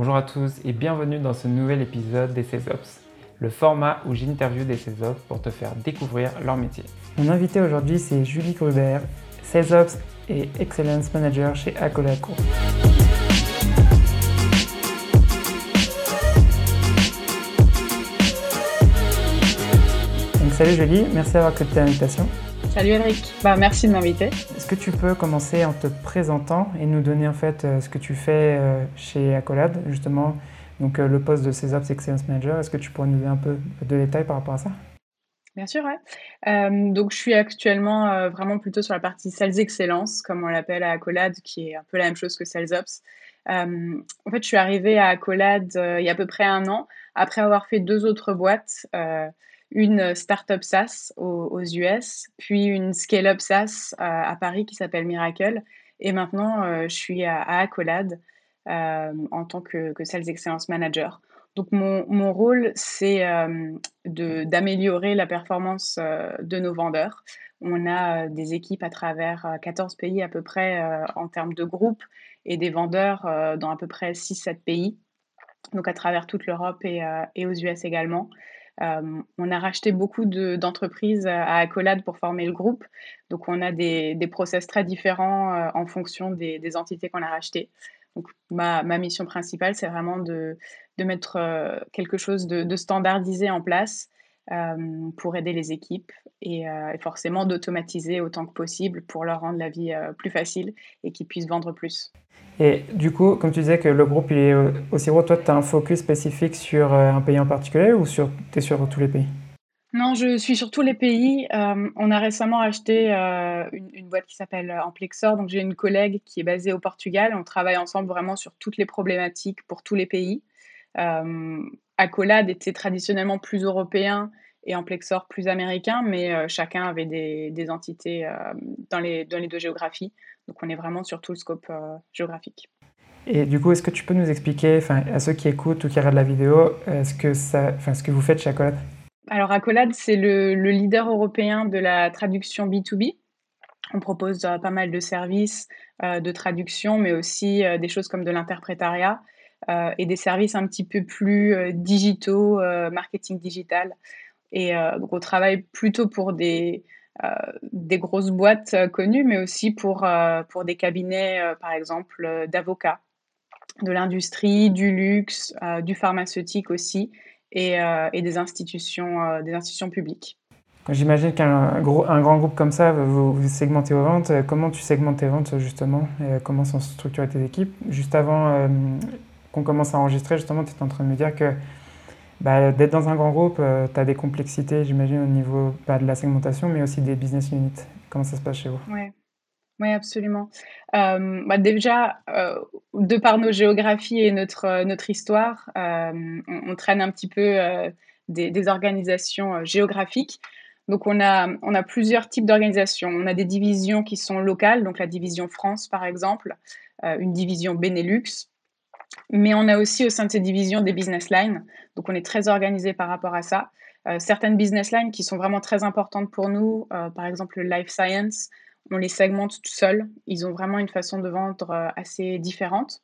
Bonjour à tous et bienvenue dans ce nouvel épisode des CESOPS, le format où j'interviewe des CESOPS pour te faire découvrir leur métier. Mon invité aujourd'hui c'est Julie Gruber, CESOPS et Excellence Manager chez. Donc, salut Julie, merci d'avoir accepté l'invitation. Salut Eric, bah, merci de m'inviter. Est-ce que tu peux commencer en te présentant et nous donner en fait euh, ce que tu fais euh, chez Accolade, justement, donc euh, le poste de CESOPS Excellence Manager. Est-ce que tu pourrais nous donner un peu de détails par rapport à ça? Bien sûr, ouais. donc je suis actuellement vraiment plutôt sur la partie Sales Excellence, comme on l'appelle à Accolade, qui est un peu la même chose que Sales Ops. en fait, je suis arrivée à Accolade il y a à peu près un an, après avoir fait deux autres boîtes une startup SaaS aux, US, puis une scale-up SaaS à, Paris qui s'appelle Miracle. Et maintenant, euh, je suis à, Accolade euh, en tant que, Sales Excellence Manager. Donc, mon, mon rôle, c'est euh, d'améliorer la performance de nos vendeurs. On a des équipes à travers 14 pays à peu près en termes de groupes et des vendeurs dans à peu près 6-7 pays, donc à travers toute l'Europe et, et aux US également. Euh, on a racheté beaucoup d'entreprises à Accolade pour former le groupe. Donc, on a des, process très différents euh, en fonction des, entités qu'on a rachetées. Donc, ma, mission principale, c'est vraiment de, mettre euh, quelque chose de, standardisé en place pour aider les équipes et, et forcément d'automatiser autant que possible pour leur rendre la vie plus facile et qu'ils puissent vendre plus. Et du coup, comme tu disais que le groupe il est aussi gros, toi, tu as un focus spécifique sur euh, un pays en particulier ou tu es sur tous les pays? Non, je suis sur tous les pays. Euh, on a récemment acheté euh, une, boîte qui s'appelle Amplexor. Donc, j'ai une collègue qui est basée au Portugal. On travaille ensemble vraiment sur toutes les problématiques pour tous les pays. Accolade était traditionnellement plus européen et Amplexor plus américain, mais chacun avait des, des entités dans, les, dans les deux géographies. Donc on est vraiment sur tout le scope euh, géographique. Et du coup, est-ce que tu peux nous expliquer, à ceux qui écoutent ou qui regardent la vidéo, ce que, ça, ce que vous faites chez Accolade? Alors Accolade, c'est le, leader européen de la traduction B2B. On propose euh, pas mal de services euh, de traduction, mais aussi des choses comme de l'interprétariat et des services un petit peu plus digitaux, marketing digital. Et donc on travaille plutôt pour des, euh, des grosses boîtes euh, connues, mais aussi pour, euh, pour des cabinets, par exemple, d'avocats, de l'industrie, du luxe, du pharmaceutique aussi, et, et des, institutions, des institutions publiques. J'imagine qu'un grand groupe comme ça, vous, vous, segmentez vos ventes. Comment tu segmentes tes ventes justement Comment sont structurées tes équipes? Juste avant qu'on commence à enregistrer, justement, tu étais en train de me dire que bah, d'être dans un grand groupe, euh, tu as des complexités, j'imagine, au niveau bah, de la segmentation, mais aussi des business units. Comment ça se passe chez vous? Oui, ouais, absolument. Euh, bah, déjà, euh, de par nos géographies et notre, notre histoire, on, traîne un petit peu des, des, organisations géographiques. Donc, on a, on a plusieurs types d'organisations. On a des divisions qui sont locales, donc la division France, par exemple, une division Benelux, mais on a aussi au sein de ces divisions des business lines. Donc on est très organisé par rapport à ça. Euh, certaines business lines qui sont vraiment très importantes pour nous, euh, par exemple le life science, on les segmente tout seul. Ils ont vraiment une façon de vendre euh, assez différente.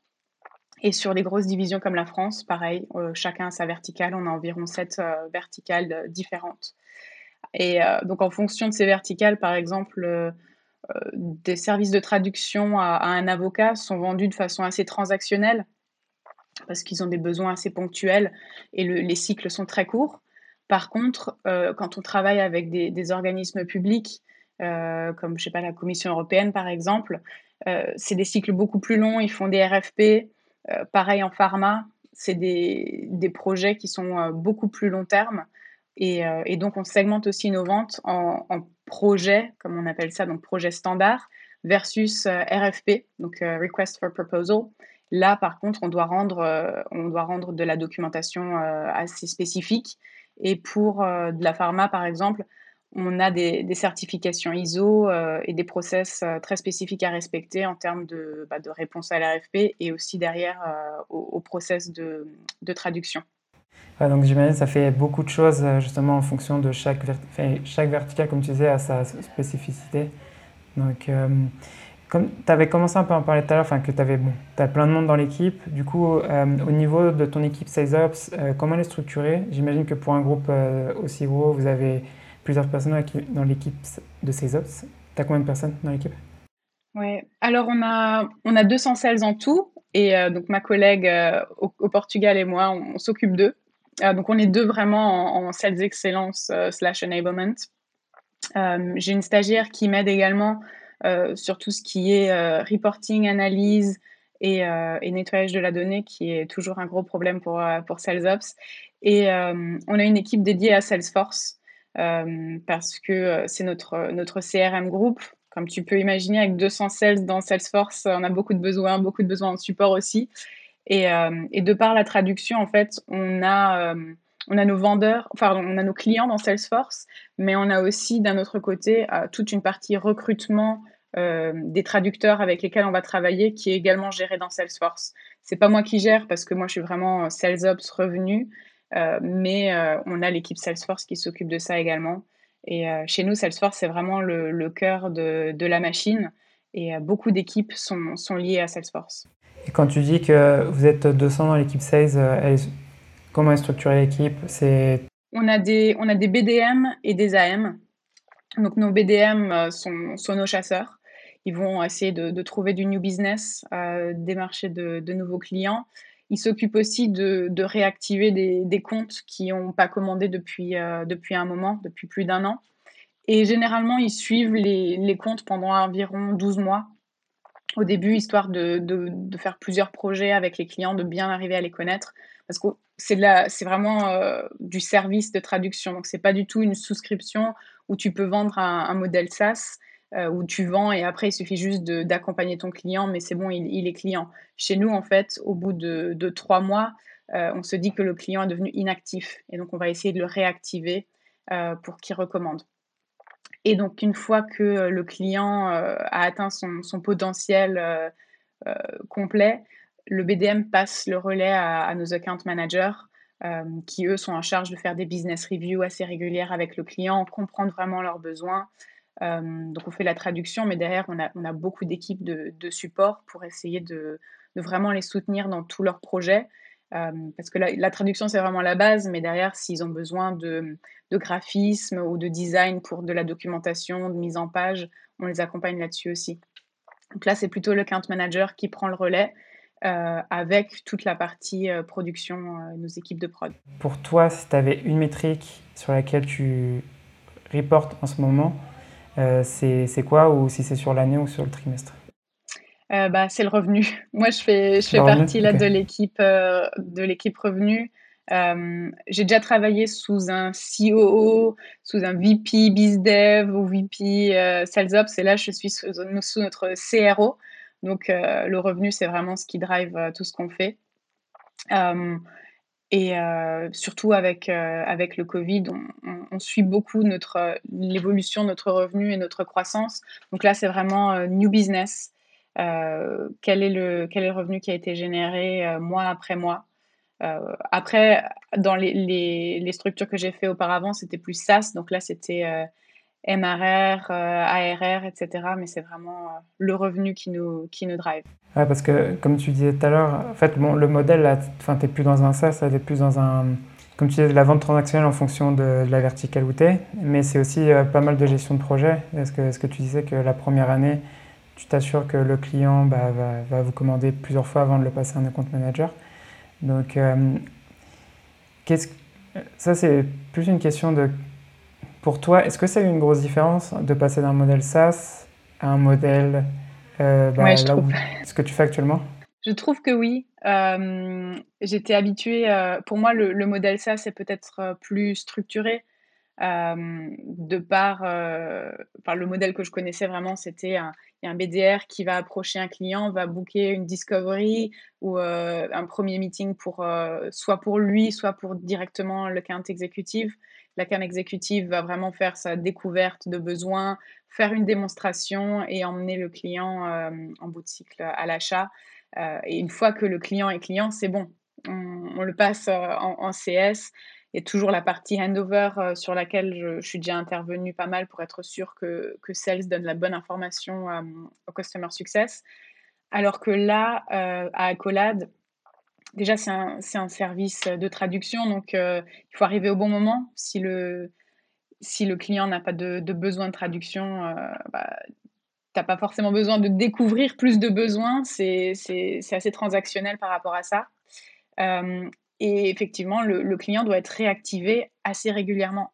Et sur les grosses divisions comme la France, pareil, chacun a sa verticale. On a environ sept verticales différentes. Et donc en fonction de ces verticales, par exemple, des services de traduction à, à un avocat sont vendus de façon assez transactionnelle parce qu'ils ont des besoins assez ponctuels et les cycles sont très courts. Par contre, euh, quand on travaille avec des, organismes publics, euh, comme je sais pas la Commission européenne par exemple, euh, c'est des cycles beaucoup plus longs. Ils font des RFP, pareil en pharma, c'est des, projets qui sont beaucoup plus long terme. Et, donc on segmente aussi nos ventes en, en projets, comme on appelle ça, donc projet standard versus RFP, donc Request for Proposal. Là, par contre, on doit rendre, euh, on doit rendre de la documentation euh, assez spécifique. Et pour euh, de la pharma, par exemple, on a des, certifications ISO et des process très spécifiques à respecter en termes de, bah, réponse à l'RFP et aussi derrière au, process de, traduction. donc j'imagine ça fait beaucoup de choses justement en fonction de chaque, chaque vertical, comme tu disais, à sa spécificité. Donc, Comme tu avais commencé un peu à en parler tout à l'heure, que tu avais bon, as plein de monde dans l'équipe. Du coup, au niveau de ton équipe SalesOps, comment elle est structurée? J'imagine que pour un groupe aussi gros, vous avez plusieurs personnes dans l'équipe de SalesOps. Tu as combien de personnes dans l'équipe? Oui, alors on a, on a 200 sales en tout. Et donc ma collègue au, Portugal et moi, on, s'occupe d'eux. donc on est deux vraiment en, en sales excellence slash enablement. J'ai une stagiaire qui m'aide également euh, sur tout ce qui est euh, reporting, analyse et, euh, et, nettoyage de la donnée, qui est toujours un gros problème pour, pour SalesOps. Et on a une équipe dédiée à Salesforce. parce que c'est notre, notre CRM groupe. Comme tu peux imaginer, avec 200 sales dans Salesforce, on a beaucoup de besoins, beaucoup de besoins en support aussi. Et, et de par la traduction, en fait, on a, on a nos vendeurs, enfin, on a nos clients dans Salesforce, mais on a aussi d'un autre côté euh, toute une partie recrutement euh, des traducteurs avec lesquels on va travailler qui est également gérée dans Salesforce. C'est pas moi qui gère parce que moi je suis vraiment euh, SalesOps revenu, mais on a l'équipe Salesforce qui s'occupe de ça également. Et chez nous, Salesforce, c'est vraiment le, cœur de, la machine et beaucoup d'équipes sont, sont, liées à Salesforce. Et quand tu dis que vous êtes 200 dans l'équipe Sales, comment est structurée l'équipe? C'est on a des, on a des BDM et des AM. Donc nos BDM euh, sont, sont nos chasseurs. Ils vont essayer de, trouver du new business, euh, démarcher de, de, nouveaux clients. Ils s'occupent aussi de, de réactiver des, des, comptes qui n'ont pas commandé depuis, euh, depuis un moment, depuis plus d'un an. Et généralement, ils suivent les, les, comptes pendant environ 12 mois au début, histoire de, de, faire plusieurs projets avec les clients, de bien arriver à les connaître. Parce que c'est vraiment euh, du service de traduction. Donc, c'est pas du tout une souscription où tu peux vendre un, modèle SaaS euh, où tu vends et après il suffit juste d'accompagner ton client, mais c'est bon, il, est client. Chez nous, en fait, au bout de, trois mois, euh, on se dit que le client est devenu inactif et donc on va essayer de le réactiver pour qu'il recommande. Et donc, une fois que le client a atteint son, son potentiel complet, le BDM passe le relais à, nos account managers euh, qui, eux, sont en charge de faire des business reviews assez régulières avec le client, comprendre vraiment leurs besoins. Euh, donc, on fait la traduction, mais derrière, on a, beaucoup d'équipes de, support pour essayer de, vraiment les soutenir dans tous leurs projets. Euh, parce que la, traduction, c'est vraiment la base, mais derrière, s'ils ont besoin de, de, graphisme ou de design pour de la documentation, de mise en page, on les accompagne là-dessus aussi. Donc là, c'est plutôt le account manager qui prend le relais euh, avec toute la partie euh, production, euh, nos équipes de prod. Pour toi, si tu avais une métrique sur laquelle tu reportes en ce moment, c'est quoi ou si c'est sur l'année ou sur le trimestre? Bah, c'est le revenu. Moi, je fais, je fais partie là, de l'équipe de l'équipe revenu. j'ai déjà travaillé sous un COO, sous un VP BizDev ou VP SalesOps, et là, je suis sous, sous notre CRO. Donc, euh, le revenu, c'est vraiment ce qui drive euh, tout ce qu'on fait. Euh, et surtout avec, avec le Covid, on, suit beaucoup notre, l'évolution de notre revenu et notre croissance. Donc là, c'est vraiment new business. quel, est le, quel est le revenu qui a été généré mois après mois? Après, dans les, les, les structures que j'ai fait auparavant, c'était plus SaaS. Donc là, c'était MRR, ARR, etc. Mais c'est vraiment euh, le revenu qui nous, qui nous drive. Ouais, parce que comme tu disais tout à l'heure, en fait, bon, le modèle, tu n'es plus dans un SaaS, tu es plus dans un, comme tu disais, la vente transactionnelle en fonction de, la verticale où tu es, mais c'est aussi euh, pas mal de gestion de projet. Est-ce que, est que tu disais que la première année, tu t'assures que le client bah, va, va, vous commander plusieurs fois avant de le passer à un compte manager? Donc, euh, qu'est-ce ça, c'est plus une question de pour toi, est-ce que c'est une grosse différence de passer d'un modèle SaaS à un modèle euh, bah, ce que tu fais actuellement? Je trouve que oui. Euh, j'étais habituée, euh, pour moi, le, modèle SaaS est peut-être plus structuré. de par, le modèle que je connaissais vraiment, c'était un, un, BDR qui va approcher un client, va booker une discovery ou un premier meeting pour soit pour lui, soit pour directement le client exécutif la cam exécutive va vraiment faire sa découverte de besoins, faire une démonstration et emmener le client euh, en bout de cycle à l'achat. Euh, et une fois que le client est client, c'est bon. On, le passe euh, en, CS Il y a toujours la partie handover sur laquelle je, suis déjà intervenue pas mal pour être sûr que, que Sales donne la bonne information au Customer Success. Alors que là, à Accolade, déjà c'est un, service de traduction, donc il faut arriver au bon moment. Si le, client n'a pas de, besoin de traduction, bah, tu n'as pas forcément besoin de découvrir plus de besoins. C'est assez transactionnel par rapport à ça. Et effectivement, le, client doit être réactivé assez régulièrement.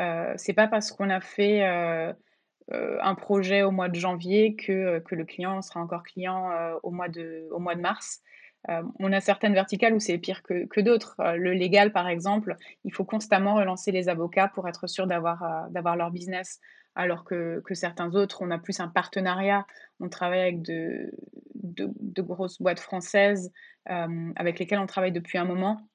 Euh, c'est pas parce qu'on a fait euh, euh, un projet au mois de janvier que, que le client sera encore client euh, au, mois au mois de mars. On a certaines verticales où c'est pire que, d'autres. le légal, par exemple, il faut constamment relancer les avocats pour être sûr d'avoir d'avoir leur business. Alors que, certains autres, on a plus un partenariat. On travaille avec de, de, grosses boîtes françaises euh, avec lesquelles on travaille depuis un moment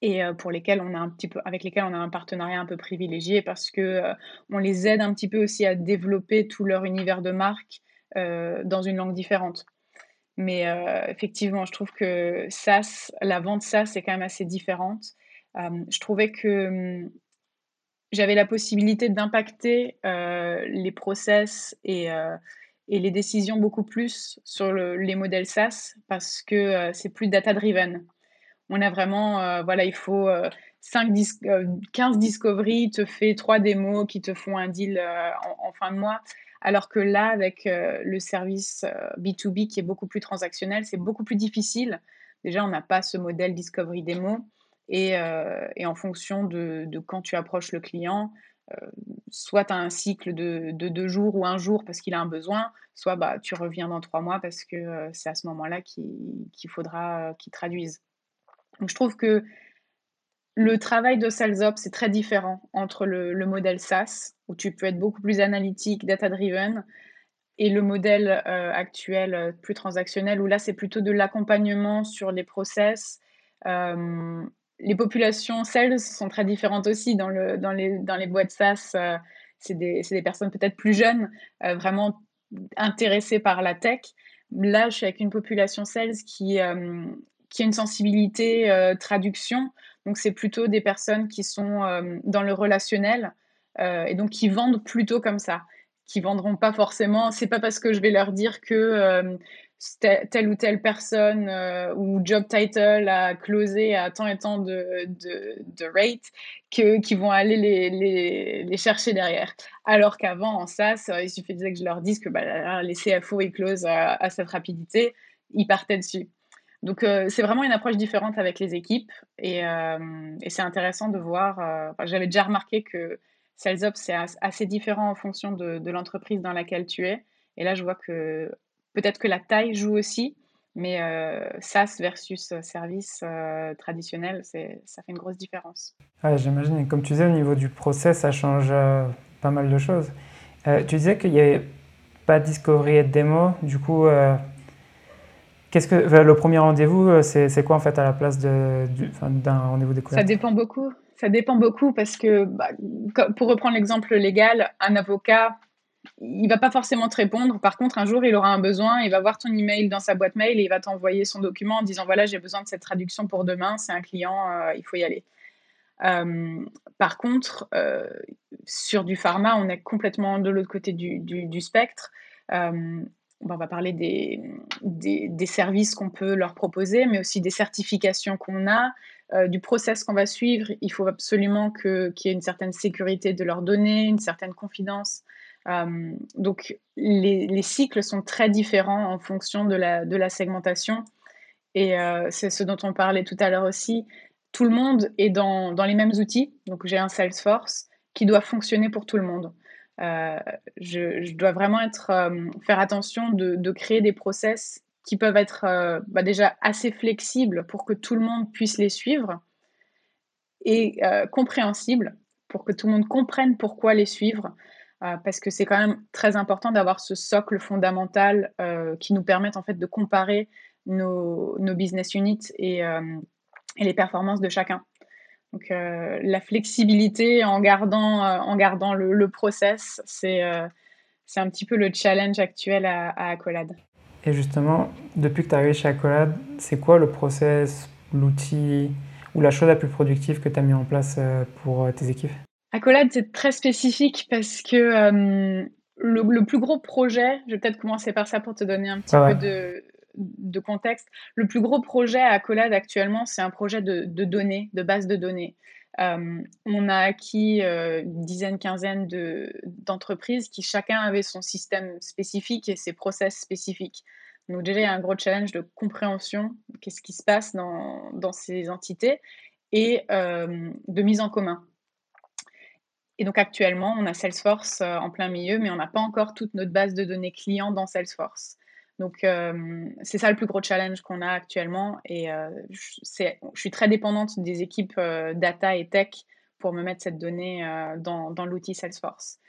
et euh, pour lesquelles on a un petit peu, avec lesquelles on a un partenariat un peu privilégié parce que euh, on les aide un petit peu aussi à développer tout leur univers de marque dans une langue différente. Mais effectivement, je trouve que SaaS, la vente SaaS est quand même assez différente. je trouvais que hum, j'avais la possibilité d'impacter les process et et les décisions beaucoup plus sur les modèles SaaS parce que euh, c'est plus data-driven. On a vraiment, euh, voilà, il faut 5 euh, 15 discovery, te fait 3 démos qui te font un deal en, fin de mois. Alors que là, avec le service B2B qui est beaucoup plus transactionnel, c'est beaucoup plus difficile. Déjà, on n'a pas ce modèle discovery démo. Et, et en fonction de, quand tu approches le client, euh, soit tu as un cycle de, deux jours ou un jour parce qu'il a un besoin, soit bah, tu reviens dans trois mois parce que euh, c'est à ce moment-là qu'il faudra euh, qu'il traduise. Donc je trouve que le travail de SalesOps, c'est très différent entre le, modèle SaaS, où tu peux être beaucoup plus analytique, data-driven, et le modèle actuel plus transactionnel, où là, c'est plutôt de l'accompagnement sur les process, les populations sales sont très différentes aussi. Dans, le, dans, les, dans les boîtes SaaS, euh, c'est des, des, personnes peut-être plus jeunes, euh, vraiment intéressées par la tech. Là, je suis avec une population sales qui, euh, qui a une sensibilité traduction. Donc, c'est plutôt des personnes qui sont dans le relationnel et donc qui vendent plutôt comme ça qui vendront pas forcément. C'est pas parce que je vais leur dire que telle ou telle personne euh, ou job title a closé à tant et tant de, de, rate que, qui vont aller les, les, les chercher derrière. Alors qu'avant, en SaaS, il suffisait que je leur dise que bah, les CFO ils closent à, cette rapidité, ils partaient dessus. Donc euh, c'est vraiment une approche différente avec les équipes et, euh, c'est intéressant de voir. J'avais déjà remarqué que SalesOps c'est assez différent en fonction de, l'entreprise dans laquelle tu es. Et là, je vois que Peut-être que la taille joue aussi, mais euh, SaaS versus service euh, traditionnel, ça fait une grosse différence. J'imagine. Comme tu disais, au niveau du process, ça change euh, pas mal de choses. Euh, tu disais qu'il n'y avait pas de discovery et de démo. Du coup, qu'est-ce que le premier rendez-vous, c'est quoi en fait à la place d'un rendez-vous découverte Ça dépend beaucoup. Ça dépend beaucoup parce que, bah, pour reprendre l'exemple légal, un avocat il va pas forcément te répondre. Par contre, un jour, il aura un besoin, il va voir ton email dans sa boîte mail et il va t'envoyer son document en disant voilà, j'ai besoin de cette traduction pour demain, c'est un client, euh, il faut y aller. Euh, par contre, euh, sur du pharma, on est complètement de l'autre côté du, spectre. On va parler des, services qu'on peut leur proposer, mais aussi des certifications qu'on a, du process qu'on va suivre. Il faut absolument qu'il y ait une certaine sécurité de leurs données, une certaine confidence. Euh, donc les, cycles sont très différents en fonction de la, de la segmentation. Et euh, c'est ce dont on parlait tout à l'heure aussi. Tout le monde est dans, dans les mêmes outils. Donc j'ai un Salesforce qui doit fonctionner pour tout le monde. Euh, je, dois vraiment être, faire attention de, créer des process qui peuvent être bah déjà assez flexibles pour que tout le monde puisse les suivre et compréhensibles pour que tout le monde comprenne pourquoi les suivre. Euh, parce que c'est quand même très important d'avoir ce socle fondamental euh, qui nous permette en fait de comparer nos, business units euh, et, les performances de chacun. Donc la flexibilité en gardant, en gardant le, le process, c'est c'est un petit peu le challenge actuel à, à Accolade. Et justement, depuis que tu es arrivé chez Accolade, c'est quoi le process, l'outil ou la chose la plus productive que tu as mis en place pour tes équipes? Accolade, c'est très spécifique parce que le, plus gros projet, je vais peut-être commencer par ça pour te donner un petit peu de, de, contexte. Le plus gros projet à Accolade actuellement, c'est un projet de, données, de base de données. Euh, on a acquis euh, une dizaine, quinzaine d'entreprises qui chacun avait son système spécifique et ses process spécifiques. Donc déjà, il y a un gros challenge de compréhension, qu'est-ce qui se passe dans, dans ces entités, et euh, de mise en commun. Et donc actuellement, on a Salesforce en plein milieu, mais on n'a pas encore toute notre base de données clients dans Salesforce. Donc, euh, c'est ça le plus gros challenge qu'on a actuellement. Et euh, je, suis très dépendante des équipes euh, data et tech pour me mettre cette donnée dans, dans l'outil Salesforce.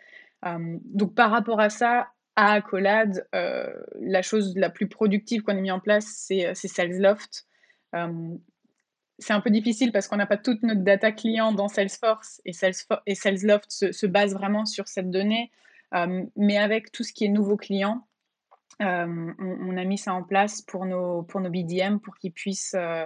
donc, par rapport à ça, à Accolade, la chose la plus productive qu'on ait mis en place, c'est Salesloft. c'est un peu difficile parce qu'on n'a pas toute notre data client dans Salesforce et, Salesforce, Salesloft se, se, base vraiment sur cette donnée. mais avec tout ce qui est nouveau client, euh, on, a mis ça en place pour nos, pour nos BDM pour qu'ils puissent euh,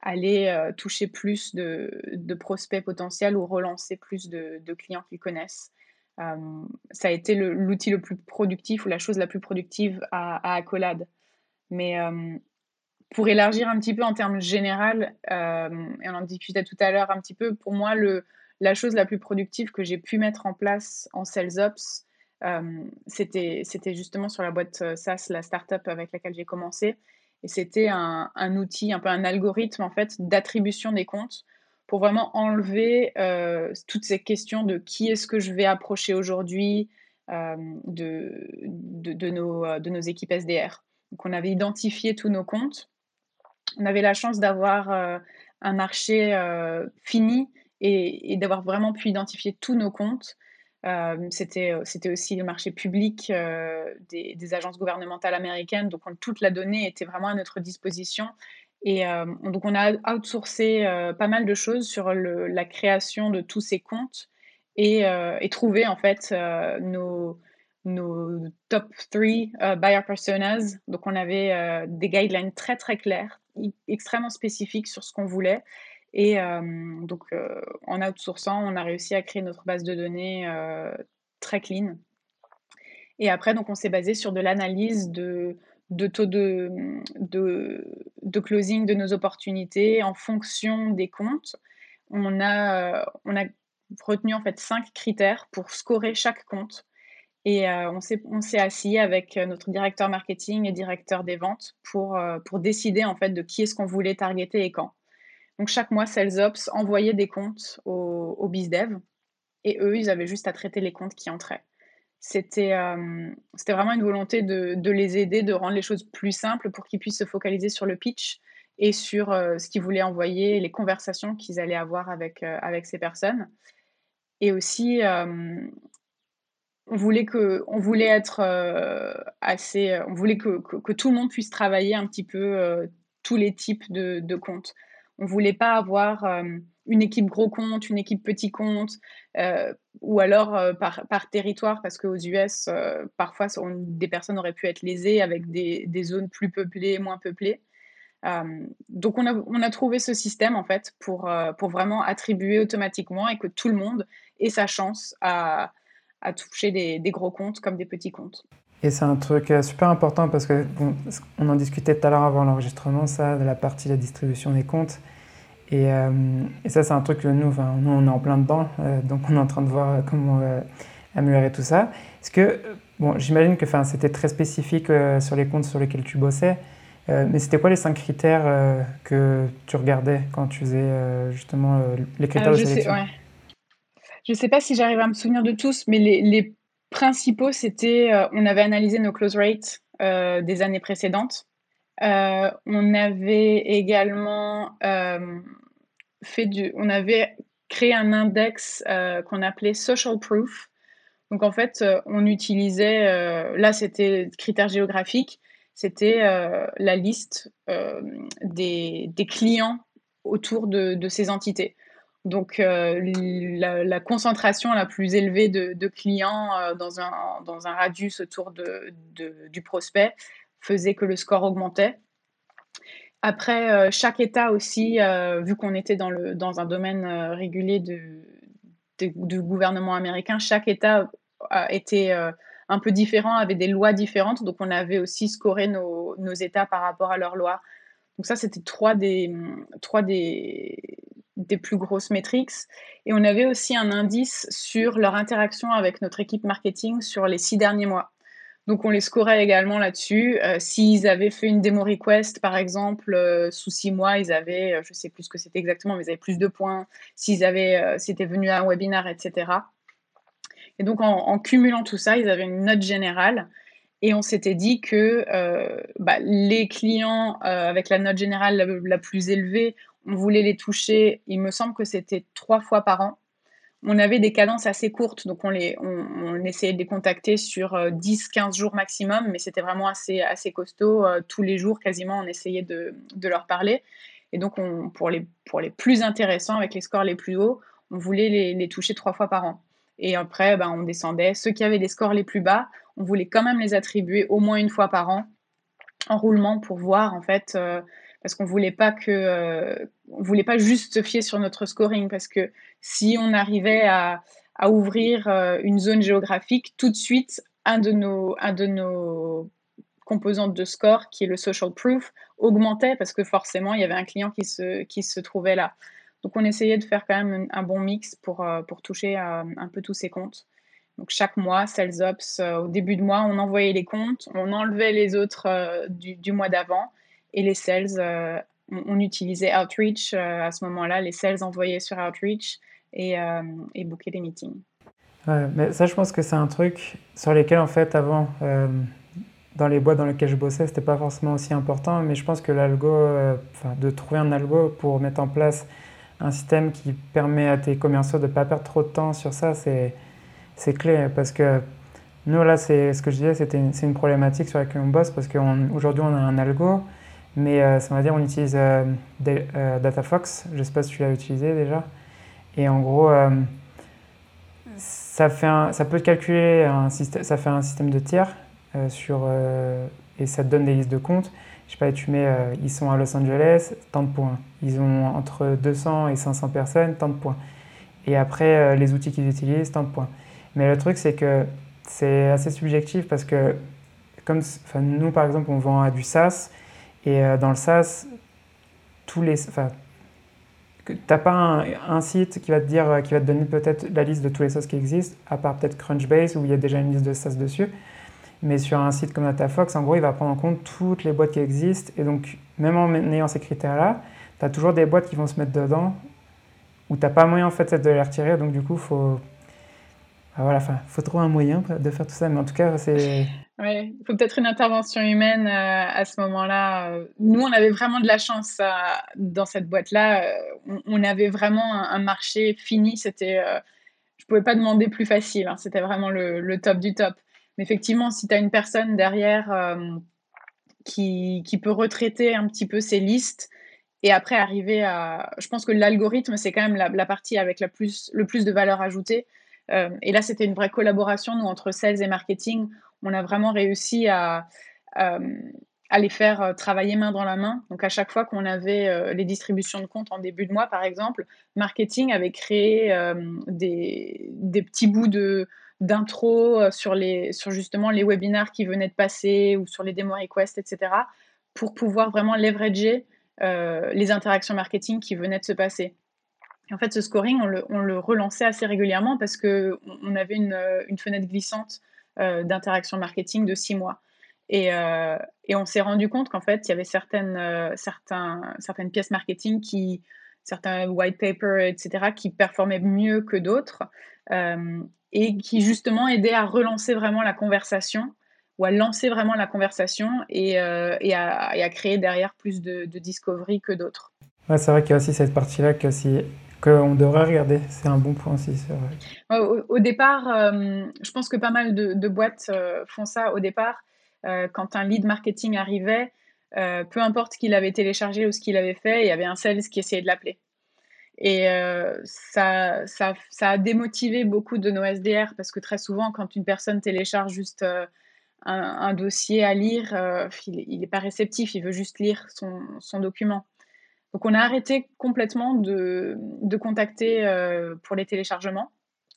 aller euh, toucher plus de, prospects potentiels ou relancer plus de, clients qu'ils connaissent. ça a été l'outil le, plus productif ou la chose la plus productive à, Accolade. Mais pour élargir un petit peu en termes général, et on en discutait tout à l'heure un petit peu, pour moi, le, la chose la plus productive que j'ai pu mettre en place en SalesOps, euh, c'était justement sur la boîte euh, SaaS, la startup avec laquelle j'ai commencé. Et c'était un, outil, un peu un algorithme en fait d'attribution des comptes pour vraiment enlever euh, toutes ces questions de qui est-ce que je vais approcher aujourd'hui de, de, nos, de nos équipes SDR. Donc on avait identifié tous nos comptes. On avait la chance d'avoir un marché fini et d'avoir vraiment pu identifier tous nos comptes euh, c'était, euh, c'était aussi le marché public euh, des, agences gouvernementales américaines, donc toute la donnée était vraiment à notre disposition. Et donc on a outsourcé pas mal de choses sur la création de tous ces comptes et, et trouvé en fait nos, nos top 3 buyer personas. Donc on avait des guidelines très très claires, extrêmement spécifiques sur ce qu'on voulait. Et euh, donc, euh, en outsourçant, on a réussi à créer notre base de données euh, très clean. Et après, donc, on s'est basé sur de l'analyse de, de taux de, de, closing de nos opportunités en fonction des comptes. On a, on a retenu en fait cinq critères pour scorer chaque compte. Et on s'est assis avec notre directeur marketing et directeur des ventes pour, pour décider en fait de qui est-ce qu'on voulait targeter et quand. Donc chaque mois, SalesOps envoyait des comptes aux, aux BizDev et eux, ils avaient juste à traiter les comptes qui entraient. C'était euh, vraiment une volonté de, les aider, de rendre les choses plus simples pour qu'ils puissent se focaliser sur le pitch et sur euh, ce qu'ils voulaient envoyer, les conversations qu'ils allaient avoir avec, euh, avec ces personnes. Et aussi, on voulait que, on voulait être assez, on voulait que, que, tout le monde puisse travailler un petit peu tous les types de, de comptes. On voulait pas avoir euh, une équipe gros compte, une équipe petit compte, euh, ou alors euh, par, territoire, parce qu'aux US, parfois, des personnes auraient pu être lésées avec des, zones plus peuplées, moins peuplées. donc, on a, trouvé ce système, en fait, pour, vraiment attribuer automatiquement et que tout le monde ait sa chance à, toucher des, des, gros comptes comme des petits comptes. Et c'est un truc super important parce que on en discutait tout à l'heure avant l'enregistrement, ça, de la partie de la distribution des comptes. Et, euh, et ça, c'est un truc que nous, nous, on est en plein dedans, euh, donc on est en train de voir comment euh, améliorer tout ça. Est-ce que, bon, j'imagine que c'était très spécifique sur les comptes sur lesquels tu bossais, mais c'était quoi les cinq critères que tu regardais quand tu faisais justement les critères de sélection? Je ne sais pas si j'arrive à me souvenir de tous, mais les, les principaux, c'était, on avait analysé nos close rates des années précédentes. Euh, on avait également euh, fait du, on avait créé un index euh, qu'on appelait social proof. Donc en fait, on utilisait, là c'était critères géographiques, c'était la liste des, clients autour de, ces entités. Donc la, concentration la plus élevée de, clients dans, un, dans un radius autour de, du prospect faisait que le score augmentait. Après, chaque État aussi, vu qu'on était dans, le, dans un domaine régulier du gouvernement américain, chaque État était un peu différent, avait des lois différentes. Donc, on avait aussi scoré nos, nos États par rapport à leurs lois. Donc, ça, c'était trois des, trois des, des plus grosses métriques. Et on avait aussi un indice sur leur interaction avec notre équipe marketing sur les six derniers mois. Donc on les scorait également là-dessus. Euh, s'ils avaient fait une démo request, par exemple, euh, sous six mois, ils avaient, euh, je sais plus ce que c'était exactement, mais ils avaient plus de points. S'ils avaient, c'était venu à un webinaire, etc. Et donc en, cumulant tout ça, ils avaient une note générale. Et on s'était dit que bah, les clients avec la note générale la, plus élevée, on voulait les toucher. Il me semble que c'était trois fois par an on avait des cadences assez courtes, donc on, les, on, essayait de les contacter sur 10-15 euh, jours maximum, mais c'était vraiment assez, assez costaud. Euh, tous les jours, quasiment, on essayait de, leur parler. Et donc, on, pour, les, pour les plus intéressants, avec les scores les plus hauts, on voulait les, toucher trois fois par an. Et après, ben, on descendait. Ceux qui avaient les scores les plus bas, on voulait quand même les attribuer au moins une fois par an en roulement pour voir, en fait, euh, parce qu'on voulait pas que euh, on voulait pas juste se fier sur notre scoring parce que si on arrivait à, ouvrir euh, une zone géographique tout de suite un de nos un de nos composantes de score qui est le social proof augmentait parce que forcément il y avait un client qui se qui se trouvait là. Donc on essayait de faire quand même un, bon mix pour euh, pour toucher un peu tous ces comptes. Donc chaque mois, Sales Ops, au début de mois, on envoyait les comptes, on enlevait les autres du, du, mois d'avant et les sales, euh, on, utilisait Outreach euh, à ce moment-là. Les sales envoyaient sur Outreach et, euh, et bookaient des meetings. Ouais, mais ça, je pense que c'est un truc sur lequel, en fait, avant, dans les boîtes dans lesquelles je bossais, c'était pas forcément aussi important, mais je pense que l'algo, enfin, de trouver un algo pour mettre en place un système qui permet à tes commerciaux de ne pas perdre trop de temps sur ça, c'est, c'est clé parce que nous, là, c'est ce que je disais, c'était c'est une problématique sur laquelle on bosse parce qu'aujourd'hui, on, a un algo, mais euh, ça veut dire on utilise euh, euh, DataFox, je ne sais pas si tu l'as utilisé déjà. Et en gros, ça, fait ça peut calculer ça fait un système de tiers sur, et ça te donne des listes de comptes. Je sais pas, tu mets, ils sont à Los Angeles, tant de points. Ils ont entre 200 et 500 personnes, tant de points. Et après, les outils qu'ils utilisent, tant de points. Mais le truc, c'est que c'est assez subjectif parce que, comme nous, par exemple, on vend à du SaaS, et euh, dans le SaaS, tous les, n'as pas un, site qui va te dire, euh, qui va te donner peut-être la liste de tous les SaaS qui existent, à part peut-être Crunchbase où il y a déjà une liste de SaaS dessus. Mais sur un site comme DataFox, en gros, il va prendre en compte toutes les boîtes qui existent. Et donc, même en ayant ces critères-là, tu as toujours des boîtes qui vont se mettre dedans où tu n'as pas moyen en fait de les retirer. Donc, du coup, faut, voilà, faut trouver un moyen de faire tout ça. Mais en tout cas, c'est. Oui, il faut peut-être une intervention humaine euh, à ce moment-là. Nous, on avait vraiment de la chance euh, dans cette boîte-là. Euh, on, avait vraiment un, marché fini. C'était, je pouvais pas demander plus facile. Hein. C'était vraiment le, top du top. Mais effectivement, si tu as une personne derrière qui, qui, peut retraiter un petit peu ses listes et après arriver à, je pense que l'algorithme c'est quand même la, la, partie avec la plus, le plus de valeur ajoutée. Et là, c'était une vraie collaboration nous entre sales et marketing on a vraiment réussi à, les faire euh, travailler main dans la main. Donc à chaque fois qu'on avait euh, les distributions de comptes en début de mois, par exemple, marketing avait créé des, petits bouts de d'intro sur les sur justement les webinaires qui venaient de passer ou sur les demo requests, etc. pour pouvoir vraiment leverager euh, les interactions marketing qui venaient de se passer. En fait, ce scoring, on le, relançait assez régulièrement parce qu'on on avait une, une, fenêtre glissante euh, d'interaction marketing de six mois. Et, euh, et on s'est rendu compte qu'en fait, il y avait certaines, euh, pièces marketing certains white papers, etc., qui performaient mieux que d'autres et qui justement aidaient à relancer vraiment la conversation ou à lancer vraiment la conversation et, et, à, et à, créer derrière plus de, de discovery que d'autres. Ouais, c'est vrai qu'il y a aussi cette partie-là que si qu'on devrait regarder. C'est un bon point aussi. Au, départ, euh, je pense que pas mal de, boîtes euh, font ça au départ. Euh, quand un lead marketing arrivait, peu importe qu'il avait téléchargé ou ce qu'il avait fait, il y avait un sales qui essayait de l'appeler. Et ça, ça, ça, a démotivé beaucoup de nos SDR parce que très souvent, quand une personne télécharge juste un, dossier à lire, il n'est pas réceptif, il veut juste lire son, son, document. Donc on a arrêté complètement de, de contacter pour les téléchargements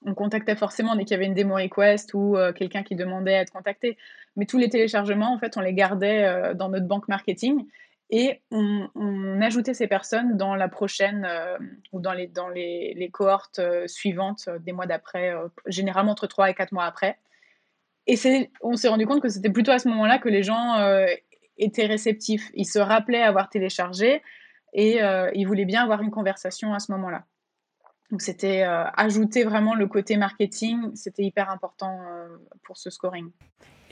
on contactait forcément dès qu'il y avait une démo request ou euh, quelqu'un qui demandait à être contacté. Mais tous les téléchargements, en fait, on les gardait euh, dans notre banque marketing et on, ajoutait ces personnes dans la prochaine euh, ou dans les, dans les, cohortes suivantes des mois d'après, généralement entre 3 et 4 mois après. Et on s'est rendu compte que c'était plutôt à ce moment-là que les gens étaient réceptifs. Ils se rappelaient avoir téléchargé et ils voulaient bien avoir une conversation à ce moment-là. Donc c'était euh, ajouter vraiment le côté marketing, c'était hyper important euh, pour ce scoring.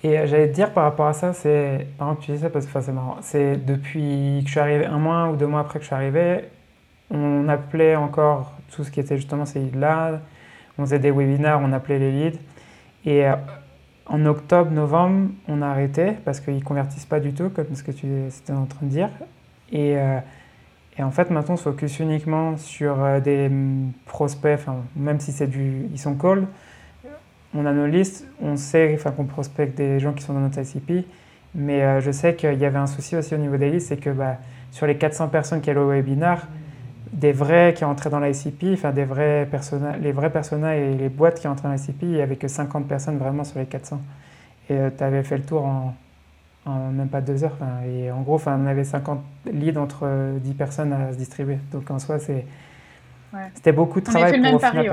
Et euh, j'allais te dire par rapport à ça, c'est par exemple tu dis ça parce que c'est marrant, c'est depuis que je suis arrivé un mois ou deux mois après que je suis arrivé, on appelait encore tout ce qui était justement ces leads-là, on faisait des webinaires, on appelait les leads. Et en octobre, novembre, on a arrêté parce qu'ils ne convertissent pas du tout, comme ce que tu étais en train de dire. Et et en fait, maintenant, on se focus uniquement sur euh, des mm, prospects, même si c'est du, ils sont call, on a nos listes, on sait qu'on prospecte des gens qui sont dans notre ICP, mais euh, je sais qu'il y avait un souci aussi au niveau des listes, c'est que bah, sur les 400 personnes qui allaient au webinar, des vrais qui entraient dans l'ICP, enfin des vrais persona, les vrais personas et les boîtes qui entraient dans l'ICP, il n'y avait que 50 personnes vraiment sur les 400. Et euh, tu avais fait le tour en, même pas deux heures. Et en gros, on avait 50 leads entre 10 personnes à se distribuer. Donc en soi, c'est, c'était beaucoup de travail pour le même pari,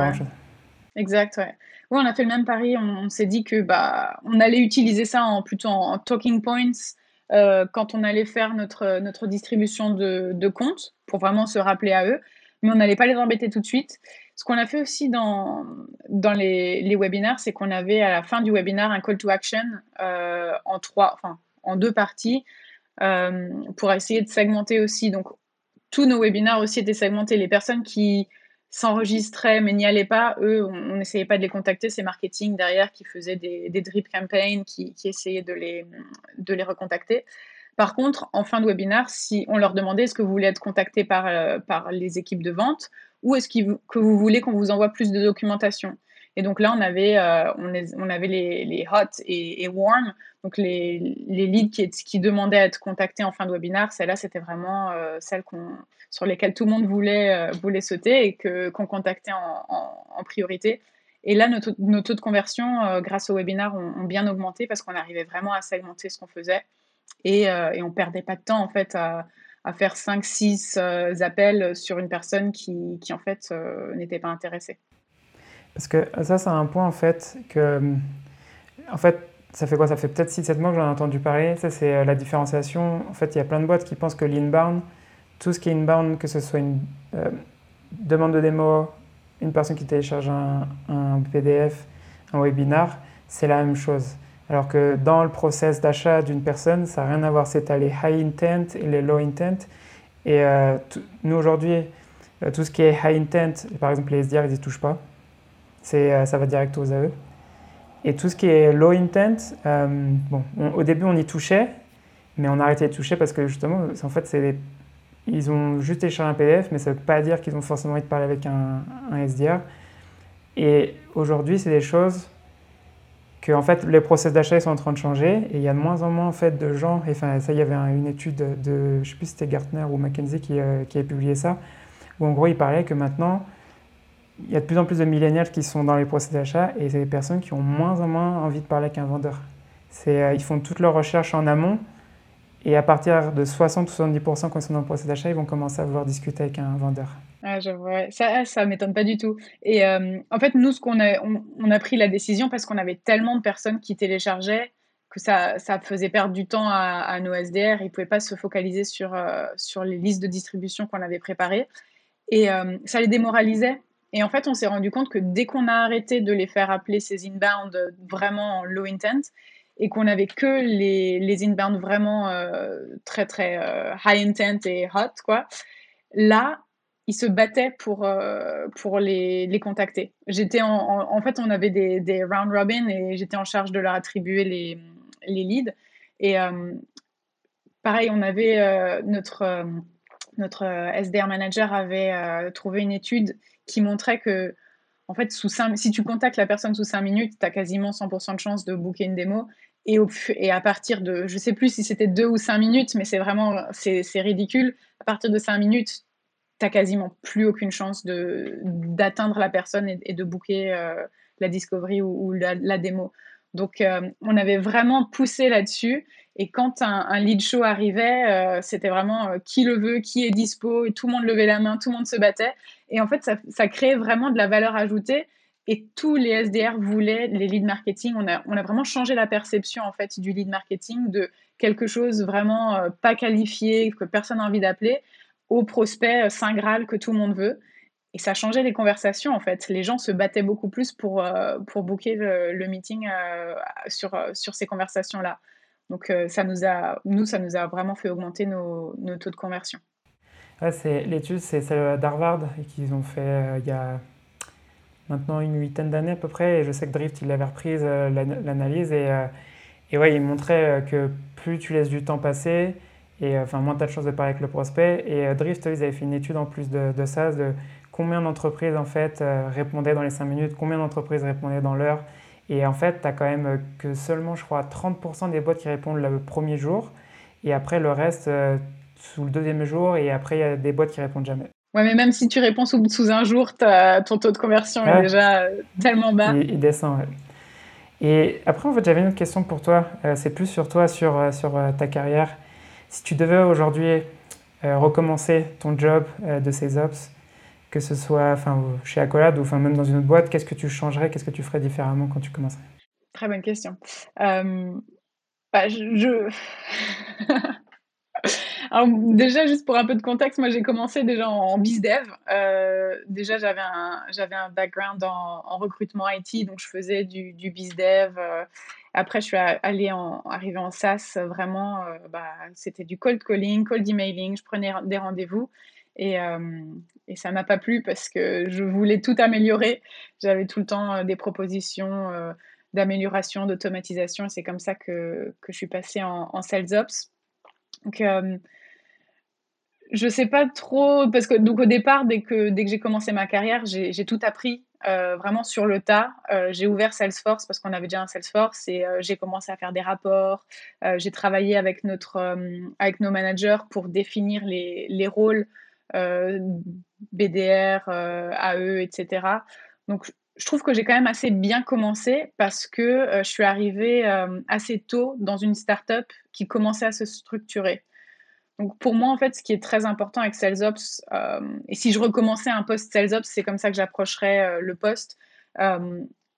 Exact, ouais. Oui, on a fait le même pari. On, s'est dit que bah, on allait utiliser ça en, plutôt en, talking points euh, quand on allait faire notre, notre distribution de, de comptes pour vraiment se rappeler à eux. Mais on n'allait pas les embêter tout de suite. Ce qu'on a fait aussi dans, dans les, les webinaires, c'est qu'on avait à la fin du webinaire un call to action euh, en trois, enfin en deux parties euh, pour essayer de segmenter aussi. Donc, tous nos webinaires aussi étaient segmentés. Les personnes qui s'enregistraient mais n'y allaient pas, eux, on n'essayait pas de les contacter. C'est marketing derrière qui faisait des, drip campaigns, qui, qui essayaient de les, de les recontacter. Par contre, en fin de webinaire, si on leur demandait est-ce que vous voulez être contacté par, euh, par les équipes de vente ou est-ce que vous voulez qu'on vous envoie plus de documentation et donc là, on avait, euh, on, avait les, les hot et, warm, donc les, les leads qui, demandaient à être contactés en fin de webinaire. Celles-là, c'était vraiment euh, celles sur lesquelles tout le monde voulait, euh, voulait sauter et qu'on contactait en, priorité. Et là, nos, taux de conversion, grâce au webinaire, ont, bien augmenté parce qu'on arrivait vraiment à segmenter ce qu'on faisait et, et on perdait pas de temps en fait à, à faire 5-6 appels sur une personne qui, qui en fait n'était pas intéressée. Parce que ça, c'est un point en fait que. En fait, ça fait quoi? Ça fait peut-être 6-7 mois que j'en ai entendu parler. Ça, c'est euh, la différenciation. En fait, il y a plein de boîtes qui pensent que l'inbound, tout ce qui est inbound, que ce soit une euh, demande de démo, une personne qui télécharge un, PDF, un webinar, c'est la même chose. Alors que dans le process d'achat d'une personne, ça n'a rien à voir. C'est les high intent et les low intent. Et euh, nous, aujourd'hui, tout ce qui est high intent, par exemple les SDR, ils n'y touchent pas. Euh, ça va direct aux AE. Et tout ce qui est low intent, euh, bon, au début on y touchait, mais on a arrêté de toucher parce que justement, en fait, c'est ils ont juste téléchargé un PDF, mais ça ne veut pas dire qu'ils ont forcément envie de parler avec un, SDR. Et aujourd'hui, c'est des choses que en fait, les process d'achat sont en train de changer et il y a de moins en moins en fait, de gens, et enfin, ça, il y avait une étude de, je sais plus si c'était Gartner ou McKinsey qui, euh, avait publié ça, où en gros, il parlait que maintenant, il y a de plus en plus de millénials qui sont dans les procès d'achat et c'est des personnes qui ont moins en moins envie de parler qu'un vendeur. Euh, ils font toutes leurs recherches en amont et à partir de 60-70% quand ils sont dans le procès d'achat, ils vont commencer à vouloir discuter avec un vendeur. Ah, je vois. Ça, ça m'étonne pas du tout. Et euh, en fait, nous, ce qu'on a, on, a pris la décision parce qu'on avait tellement de personnes qui téléchargeaient que ça, ça faisait perdre du temps à, nos SDR. Ils ne pouvaient pas se focaliser sur, euh, sur les listes de distribution qu'on avait préparées. Et ça les démoralisait et en fait, on s'est rendu compte que dès qu'on a arrêté de les faire appeler ces inbound vraiment en low intent et qu'on n'avait que les, les inbound vraiment euh, très très euh, high intent et hot, quoi, là, ils se battaient pour, euh, pour les, les contacter. J'étais en, en, fait, on avait des, des round robin et j'étais en charge de leur attribuer les, les leads. Et pareil, on avait notre, notre SDR manager avait trouvé une étude qui montrait que en fait, si tu contactes la personne sous 5 minutes, tu as quasiment 100% de chance de booker une démo. Et, à partir de, je sais plus si c'était 2 ou 5 minutes, mais c'est vraiment, c'est ridicule. À partir de 5 minutes, tu quasiment plus aucune chance d'atteindre la personne et, de booker euh, la discovery ou, la, démo. Donc, euh, on avait vraiment poussé là-dessus. Et quand un, lead show arrivait, euh, c'était vraiment qui le veut, qui est dispo, et tout le monde levait la main, tout le monde se battait. Et en fait, ça, ça créait vraiment de la valeur ajoutée et tous les SDR voulaient les lead marketing. On a, vraiment changé la perception en fait du lead marketing de quelque chose vraiment euh, pas qualifié que personne n'a envie d'appeler au prospect euh, saint graal que tout le monde veut. Et ça changeait les conversations en fait. Les gens se battaient beaucoup plus pour, euh, pour booker le, meeting sur, sur ces conversations là. Donc ça nous a, nous ça nous a vraiment fait augmenter nos, taux de conversion. c'est l'étude, c'est celle d'Harvard qu'ils ont fait il y a maintenant une huitaine d'années à peu près. Et je sais que Drift, il avait reprise euh, l'analyse. Et, euh, et ouais, il montrait euh, que plus tu laisses du temps passer, et enfin moins tu as de chances de parler avec le prospect. Et Drift, ils avaient fait une étude en plus de, de ça, de combien d'entreprises en fait répondaient dans les 5 minutes, combien d'entreprises répondaient dans l'heure. Et en fait, tu as quand même que seulement, je crois, 30% des boîtes qui répondent le premier jour. Et après, le reste, sous le deuxième jour. Et après, il y a des boîtes qui répondent jamais. Ouais, mais même si tu réponds sous, sous un jour, ton taux de conversion est déjà euh, tellement bas. Il, descend, Et après, en fait, j'avais une autre question pour toi. Euh, c'est plus sur toi, sur, euh, sur ta carrière. Si tu devais aujourd'hui recommencer ton job de ces ops, que ce soit chez Accolade ou même dans une autre boîte, qu'est-ce que tu changerais Qu'est-ce que tu ferais différemment quand tu commencerais? Très bonne question. Bah, je... Alors, déjà, juste pour un peu de contexte, moi j'ai commencé déjà en, bizdev. Euh, déjà, j'avais un, un background en, recrutement IT, donc je faisais du, du bizdev. Euh. après, je suis allée en, arrivée en SaaS, vraiment, euh, bah, c'était du cold calling, cold emailing, je prenais des rendez-vous. Et, et ça m'a pas plu parce que je voulais tout améliorer. J'avais tout le temps des propositions d'amélioration, d'automatisation. C'est comme ça que, que je suis passée en, en Sales Ops. Donc, euh, je sais pas trop, parce que donc au départ, dès que, dès que j'ai commencé ma carrière, j'ai tout appris euh, vraiment sur le tas. Euh, j'ai ouvert Salesforce parce qu'on avait déjà un Salesforce et j'ai commencé à faire des rapports. j'ai travaillé avec, notre, avec nos managers pour définir les, les rôles BDR, AE, etc. Donc, je trouve que j'ai quand même assez bien commencé parce que euh, je suis arrivée euh, assez tôt dans une startup qui commençait à se structurer. Donc pour moi, en fait, ce qui est très important avec SalesOps, euh, et si je recommençais un poste SalesOps, c'est comme ça que j'approcherais le poste.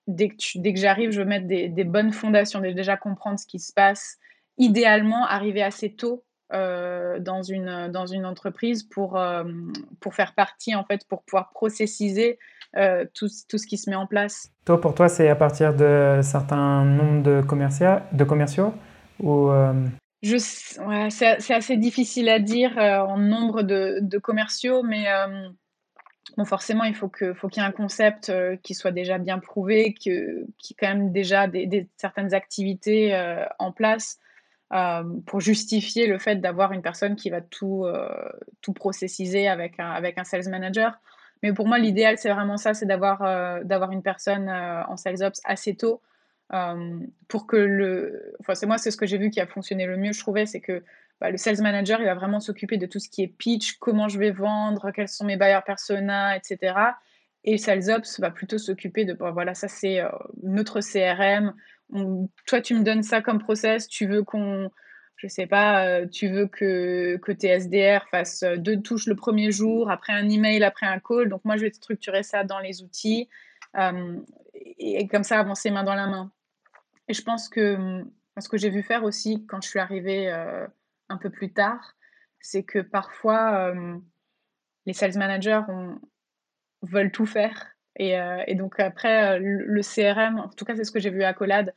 dès que, dès que j'arrive, je veux mettre des, des, bonnes fondations, déjà comprendre ce qui se passe. Idéalement, arriver assez tôt dans, une, dans une entreprise pour, pour faire partie, en fait, pour pouvoir processiser euh, tout, tout, ce qui se met en place. Toi, pour toi, c'est à partir de certains nombres de, de commerciaux ou euh, ouais, c'est assez difficile à dire euh, en nombre de, de commerciaux, mais bon, forcément, il faut qu'il faut qu'il y ait un concept qui soit déjà bien prouvé, que, qui quand même déjà des, certaines activités en place. Pour justifier le fait d'avoir une personne qui va tout, tout processiser avec un, avec un sales manager. Mais pour moi, l'idéal, c'est vraiment ça, c'est d'avoir euh, d'avoir une personne euh, en sales ops assez tôt euh, pour que le... Enfin, c'est moi, c'est ce que j'ai vu qui a fonctionné le mieux, je trouvais, c'est que bah, le sales manager, il va vraiment s'occuper de tout ce qui est pitch, comment je vais vendre, quels sont mes buyers persona, etc. Et sales ops va plutôt s'occuper de, voilà, ça c'est notre CRM. toi, tu me donnes ça comme process, tu veux qu'on je sais pas, euh, tu veux que, que tes SDR fassent euh, deux touches le premier jour, après un email, après un call. Donc moi, je vais structurer ça dans les outils euh, et, comme ça, avancer main dans la main. Et je pense que ce que j'ai vu faire aussi quand je suis arrivée un peu plus tard, c'est que parfois, les sales managers veulent tout faire. Et, et donc après, le, CRM, en tout cas, c'est ce que j'ai vu à Colade,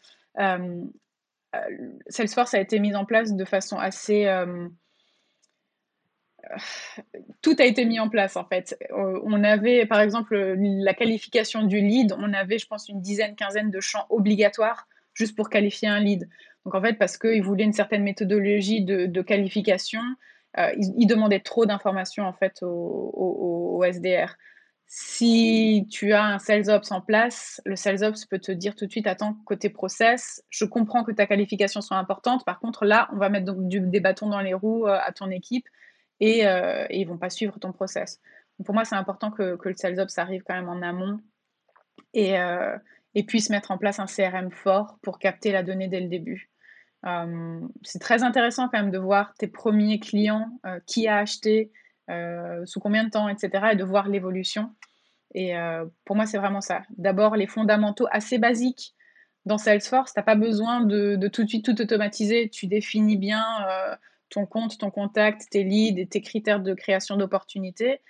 euh, Salesforce a été mise en place de façon assez euh, tout a été mis en place en fait. Euh, on avait par exemple la qualification du lead, on avait je pense une dizaine, quinzaine de champs obligatoires juste pour qualifier un lead. Donc en fait parce qu'ils voulaient une certaine méthodologie de, qualification, ils, demandaient trop d'informations en fait au, SDR. Si tu as un sales ops en place, le sales ops peut te dire tout de suite, attends, côté process, je comprends que ta qualification soit importante. Par contre, là, on va mettre donc des bâtons dans les roues euh, à ton équipe et, euh, et ils vont pas suivre ton process. pour moi, c'est important que, le sales ops arrive quand même en amont et, euh, puisse mettre en place un CRM fort pour capter la donnée dès le début. Euh, c'est très intéressant quand même de voir tes premiers clients, qui a acheté, sous combien de temps, etc. et de voir l'évolution. Et euh, pour moi, c'est vraiment ça. D'abord, les fondamentaux assez basiques dans Salesforce. Tu n'as pas besoin de, tout de suite tout automatiser. Tu définis bien euh, ton compte, ton contact, tes leads et tes critères de création d'opportunités.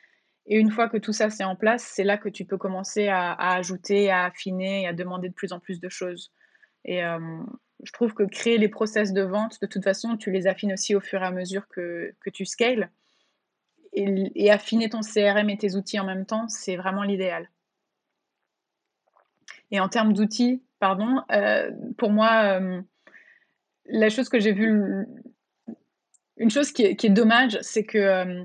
Et une fois que tout ça c'est en place, c'est là que tu peux commencer à, ajouter, à affiner et à demander de plus en plus de choses. Et je trouve que créer les process de vente, de toute façon, tu les affines aussi au fur et à mesure que, que tu scales et, affiner ton CRM et tes outils en même temps, c'est vraiment l'idéal. Et en termes d'outils, pardon, euh, pour moi, euh, la chose que j'ai vue, une chose qui est, dommage, c'est que euh,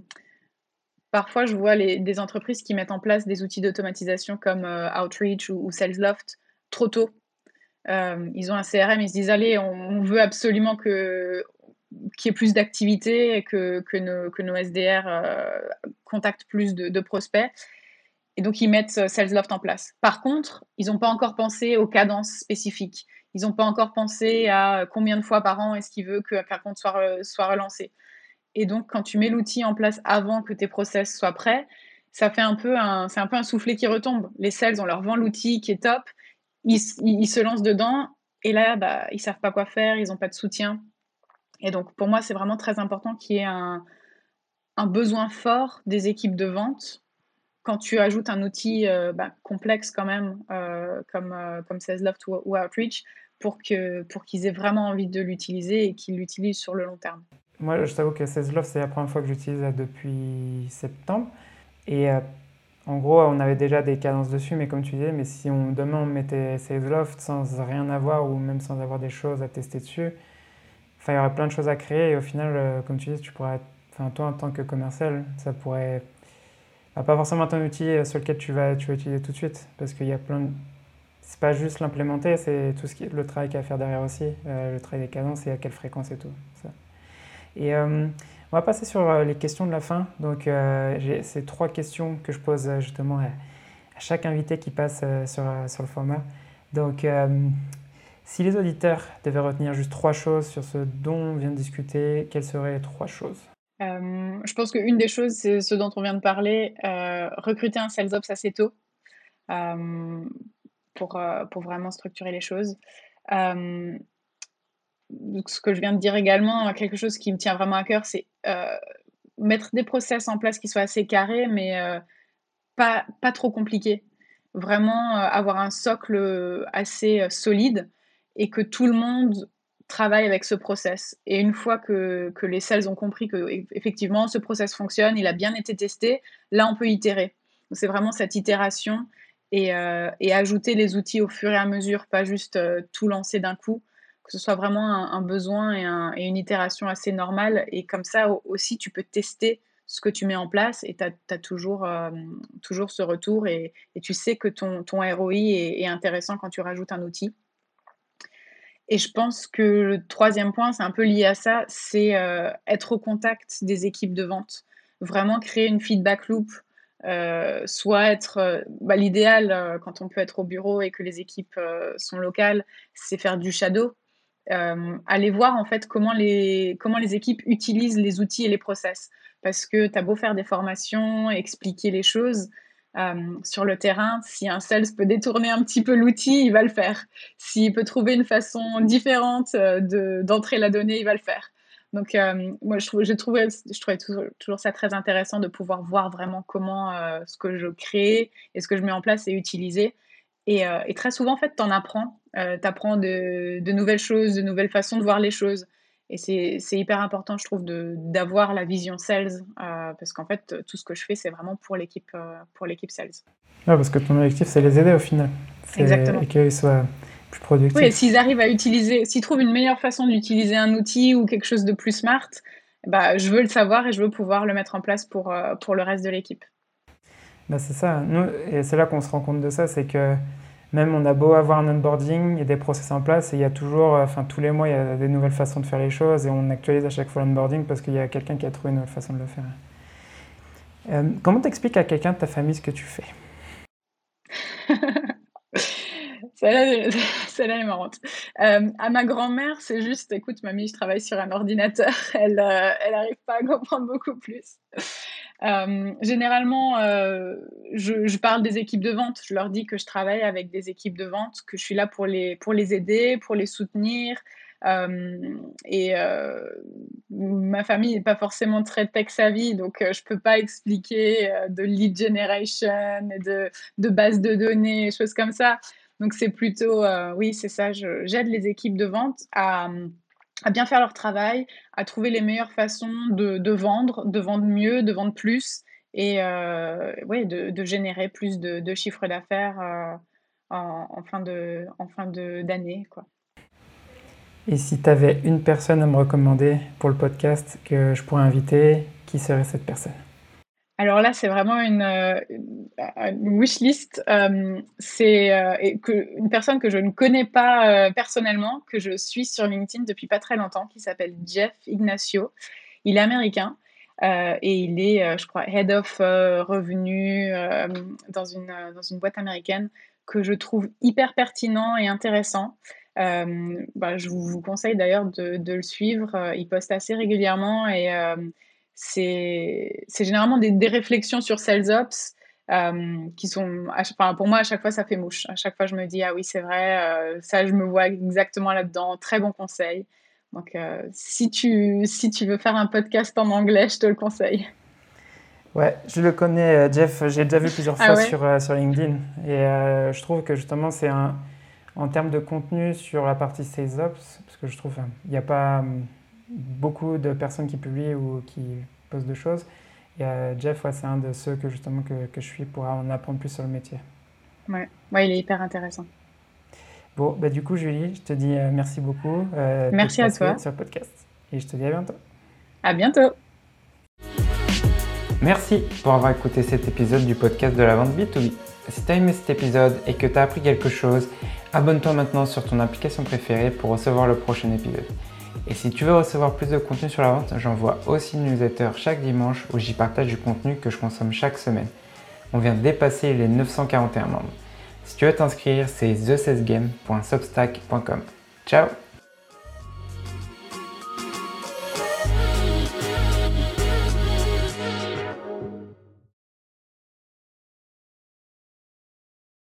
parfois je vois des entreprises qui mettent en place des outils d'automatisation comme Outreach ou, SalesLoft trop tôt. ils ont un CRM, ils se disent allez, on veut absolument que qu'il y ait plus d'activité et que, que, nos, que, nos, SDR euh, contactent plus de, prospects. Et donc, ils mettent euh, SalesLoft en place. Par contre, ils n'ont pas encore pensé aux cadences spécifiques. Ils n'ont pas encore pensé à combien de fois par an est-ce qu'il veut qu'un compte soit, euh, soit relancé. Et donc, quand tu mets l'outil en place avant que tes process soient prêts, ça fait un peu un, un peu un soufflet qui retombe. Les sales, on leur vend l'outil qui est top, ils, ils, se lancent dedans, et là, bah, ils savent pas quoi faire, ils n'ont pas de soutien. Et donc, pour moi, c'est vraiment très important qu'il y ait un, besoin fort des équipes de vente quand tu ajoutes un outil euh, bah, complexe quand même, euh, comme, euh, comme SalesLoft ou, ou, Outreach, pour qu'ils pour qu'ils aient vraiment envie de l'utiliser et qu'ils l'utilisent sur le long terme. Moi, je t'avoue que SalesLoft, c'est la première fois que j'utilise depuis septembre. Et en gros, on avait déjà des cadences dessus, mais comme tu disais, mais si on, demain on mettait SalesLoft sans rien avoir ou même sans avoir des choses à tester dessus, il y aurait plein de choses à créer et au final, euh, comme tu dis, tu pourrais, enfin, toi en tant que commercial, ça pourrait bah, pas forcément un outil euh, sur lequel tu vas, tu vas utiliser tout de suite parce qu'il y a plein de... C'est pas juste l'implémenter, c'est tout ce qui, le travail qu'il y a à faire derrière aussi, euh, le travail des cadences et à quelle fréquence et tout. Ça. Et on va passer sur les questions de la fin. Donc, j'ai ces trois questions que je pose justement à, à chaque invité qui passe sur, sur le format. Donc, si les auditeurs devaient retenir juste trois choses sur ce dont on vient de discuter, quelles seraient les trois choses? Euh, Je pense qu'une des choses, c'est ce dont on vient de parler, euh, recruter un sales ops assez tôt euh, pour, pour vraiment structurer les choses. ce que je viens de dire également, quelque chose qui me tient vraiment à cœur, c'est mettre des process en place qui soient assez carrés, mais pas, pas trop compliqués. Vraiment avoir un socle assez solide et que tout le monde travaille avec ce process. Et une fois que, que les sales ont compris que effectivement ce process fonctionne, il a bien été testé, là on peut itérer. C'est vraiment cette itération et, euh, et, ajouter les outils au fur et à mesure, pas juste euh, tout lancer d'un coup, que ce soit vraiment un, besoin et, un, et, une itération assez normale. Et comme ça aussi, tu peux tester ce que tu mets en place et tu as, toujours, euh, toujours ce retour et, et, tu sais que ton, ton ROI est, est intéressant quand tu rajoutes un outil. Et je pense que le troisième point, c'est un peu lié à ça, c'est euh, être au contact des équipes de vente. Vraiment créer une feedback loop, euh, soit être euh, bah, l'idéal quand on peut être au bureau et que les équipes sont locales, c'est faire du shadow. aller voir en fait comment les, comment les équipes utilisent les outils et les process. Parce que tu as beau faire des formations, expliquer les choses, euh, sur le terrain, si un sales peut détourner un petit peu l'outil, il va le faire. S'il peut trouver une façon différente euh, d'entrer la donnée, il va le faire. Donc, euh, moi, je, trouvais, toujours, ça très intéressant de pouvoir voir vraiment comment ce que je crée et ce que je mets en place est utilisé. Et, très souvent, en fait, tu en apprends. tu apprends de, nouvelles choses, de nouvelles façons de voir les choses. Et c'est hyper important, je trouve, d'avoir la vision sales, euh, parce qu'en fait, tout ce que je fais, c'est vraiment pour l'équipe euh, pour l'équipe sales. Ouais, parce que ton objectif, c'est les aider au final. Exactement. Et qu'ils soient plus productifs. Oui, s'ils arrivent à utiliser, s'ils trouvent une meilleure façon d'utiliser un outil ou quelque chose de plus smart, bah, je veux le savoir et je veux pouvoir le mettre en place pour, euh, pour le reste de l'équipe. Bah, c'est ça. Nous, et c'est là qu'on se rend compte de ça, c'est que même on a beau avoir un onboarding et des process en place, et il y a toujours, enfin tous les mois, il y a des nouvelles façons de faire les choses et on actualise à chaque fois l'onboarding parce qu'il y a quelqu'un qui a trouvé une nouvelle façon de le faire. Euh, comment t'expliques à quelqu'un de ta famille ce que tu fais? Celle-là, celle est marrante. Euh, à ma grand-mère, c'est juste, écoute, mamie, je travaille sur un ordinateur. Elle, euh, elle n'arrive pas à comprendre beaucoup plus. Euh, généralement, euh, je, parle des équipes de vente. Je leur dis que je travaille avec des équipes de vente, que je suis là pour les, pour les aider, pour les soutenir. Euh, et ma famille n'est pas forcément très tech savvy, donc je peux pas expliquer de lead generation de, de base de données, choses comme ça. Donc c'est plutôt, oui, c'est ça. J'aide les équipes de vente à à bien faire leur travail, à trouver les meilleures façons de, vendre, de vendre mieux, de vendre plus et euh, ouais, de, générer plus de, de chiffre d'affaires euh, en, en, fin de en fin d'année. Quoi. Et si tu avais une personne à me recommander pour le podcast que je pourrais inviter, qui serait cette personne? Alors là, c'est vraiment une, euh, une wish list. Euh, c'est euh, une personne que je ne connais pas personnellement, que je suis sur LinkedIn depuis pas très longtemps, qui s'appelle Jeff Ignacio. Il est américain et il est, je crois, head of revenu dans, une, boîte américaine que je trouve hyper pertinent et intéressant. Bah, je vous, vous conseille d'ailleurs de, de, le suivre. Il poste assez régulièrement et c'est généralement des, des, réflexions sur SalesOps euh, qui sont, enfin, pour moi, à chaque fois, ça fait mouche. À chaque fois, je me dis, ah oui, c'est vrai, euh, ça, je me vois exactement là-dedans. Très bon conseil. Donc, euh, si, tu, si tu veux faire un podcast en anglais, je te le conseille. Ouais, je le connais, Jeff. J'ai déjà vu plusieurs ah fois ah ouais? sur, sur LinkedIn. Et je trouve que justement, c'est un. En termes de contenu sur la partie SalesOps, parce que je trouve il n'y a pas beaucoup de personnes qui publient ou qui posent de choses. Et euh, Jeff, ouais, c'est un de ceux que justement que, que, je suis pour en apprendre plus sur le métier. Ouais, ouais il est hyper intéressant. Bon, bah, du coup, Julie, je te dis euh, merci beaucoup. Euh, merci à toi. Sur le podcast. Et je te dis à bientôt. À bientôt. Merci pour avoir écouté cet épisode du podcast de la vente B2B. Si tu as aimé cet épisode et que tu as appris quelque chose, abonne-toi maintenant sur ton application préférée pour recevoir le prochain épisode. Et si tu veux recevoir plus de contenu sur la vente, j'envoie aussi une newsletter chaque dimanche où j'y partage du contenu que je consomme chaque semaine. On vient de dépasser les 941 membres. Si tu veux t'inscrire, c'est the Ciao